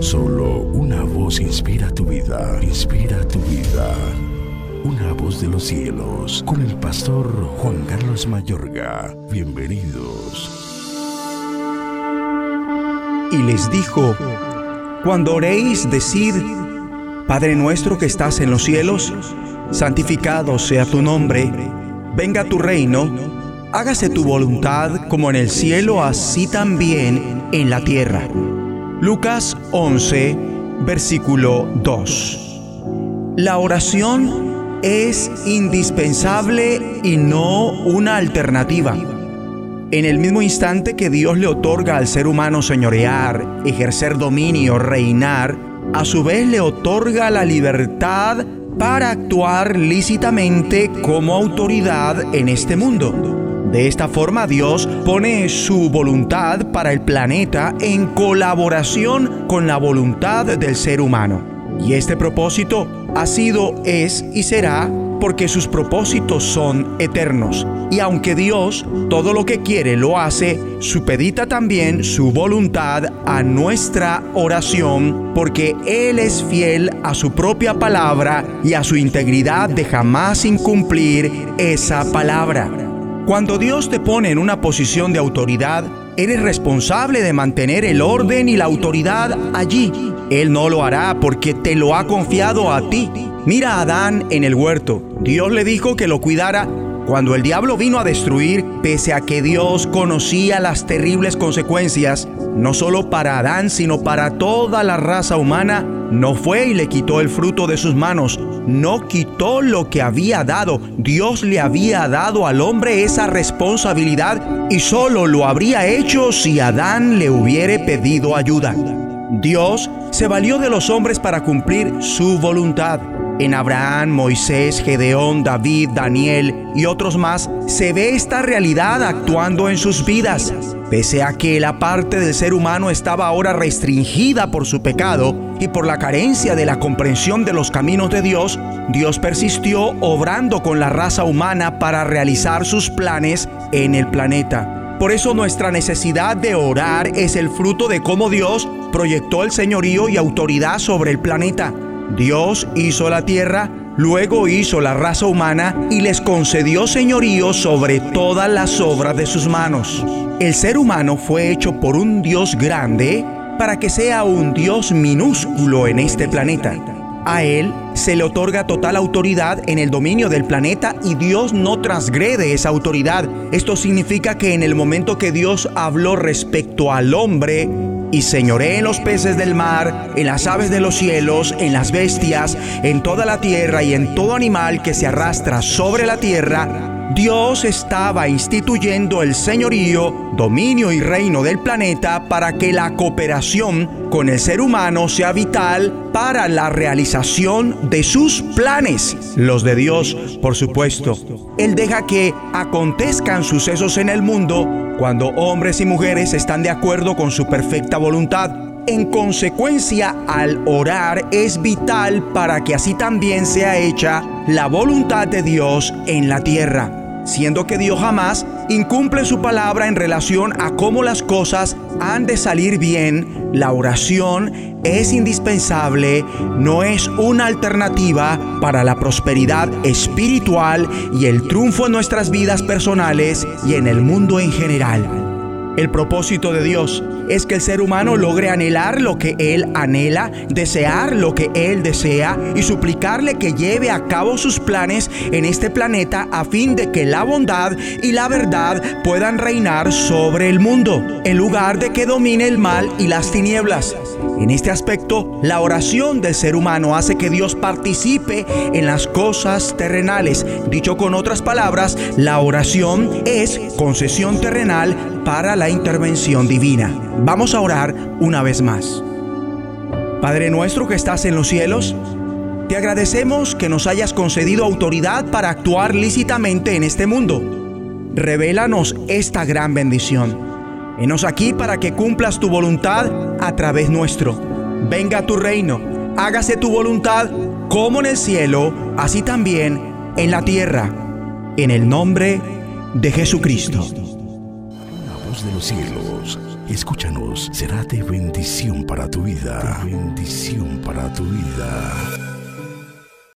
Solo una voz inspira tu vida, inspira tu vida. Una voz de los cielos, con el pastor Juan Carlos Mayorga. Bienvenidos. Y les dijo, cuando oréis, decid, Padre nuestro que estás en los cielos, santificado sea tu nombre, venga tu reino, hágase tu voluntad como en el cielo, así también en la tierra. Lucas 11, versículo 2. La oración es indispensable y no una alternativa. En el mismo instante que Dios le otorga al ser humano señorear, ejercer dominio, reinar, a su vez le otorga la libertad para actuar lícitamente como autoridad en este mundo. De esta forma Dios pone su voluntad para el planeta en colaboración con la voluntad del ser humano. Y este propósito ha sido, es y será porque sus propósitos son eternos. Y aunque Dios todo lo que quiere lo hace, supedita también su voluntad a nuestra oración, porque Él es fiel a su propia palabra y a su integridad de jamás incumplir esa palabra. Cuando Dios te pone en una posición de autoridad, eres responsable de mantener el orden y la autoridad allí. Él no lo hará porque te lo ha confiado a ti. Mira a Adán en el huerto. Dios le dijo que lo cuidara cuando el diablo vino a destruir, pese a que Dios conocía las terribles consecuencias, no solo para Adán, sino para toda la raza humana, no fue y le quitó el fruto de sus manos, no quitó lo que había dado. Dios le había dado al hombre esa responsabilidad y solo lo habría hecho si Adán le hubiere pedido ayuda. Dios se valió de los hombres para cumplir su voluntad. En Abraham, Moisés, Gedeón, David, Daniel y otros más se ve esta realidad actuando en sus vidas. Pese a que la parte del ser humano estaba ahora restringida por su pecado y por la carencia de la comprensión de los caminos de Dios, Dios persistió obrando con la raza humana para realizar sus planes en el planeta. Por eso nuestra necesidad de orar es el fruto de cómo Dios proyectó el señorío y autoridad sobre el planeta. Dios hizo la tierra, luego hizo la raza humana y les concedió señorío sobre todas las obras de sus manos. El ser humano fue hecho por un Dios grande para que sea un Dios minúsculo en este planeta. A Él se le otorga total autoridad en el dominio del planeta y Dios no transgrede esa autoridad. Esto significa que en el momento que Dios habló respecto al hombre, y señoré en los peces del mar, en las aves de los cielos, en las bestias, en toda la tierra y en todo animal que se arrastra sobre la tierra, Dios estaba instituyendo el señorío, dominio y reino del planeta para que la cooperación con el ser humano sea vital para la realización de sus planes, los de Dios, por supuesto. Él deja que acontezcan sucesos en el mundo cuando hombres y mujeres están de acuerdo con su perfecta voluntad. En consecuencia, al orar es vital para que así también sea hecha la voluntad de Dios en la tierra siendo que Dios jamás incumple su palabra en relación a cómo las cosas han de salir bien, la oración es indispensable, no es una alternativa para la prosperidad espiritual y el triunfo en nuestras vidas personales y en el mundo en general. El propósito de Dios es que el ser humano logre anhelar lo que Él anhela, desear lo que Él desea y suplicarle que lleve a cabo sus planes en este planeta a fin de que la bondad y la verdad puedan reinar sobre el mundo, en lugar de que domine el mal y las tinieblas. En este aspecto, la oración del ser humano hace que Dios participe en las cosas terrenales. Dicho con otras palabras, la oración es concesión terrenal para la intervención divina. Vamos a orar una vez más. Padre nuestro que estás en los cielos, te agradecemos que nos hayas concedido autoridad para actuar lícitamente en este mundo. Revélanos esta gran bendición. Enos aquí para que cumplas tu voluntad a través nuestro. Venga tu reino, hágase tu voluntad como en el cielo, así también en la tierra. En el nombre de Jesucristo. La voz de los cielos, Escúchanos, será de bendición para tu vida. Bendición para tu vida.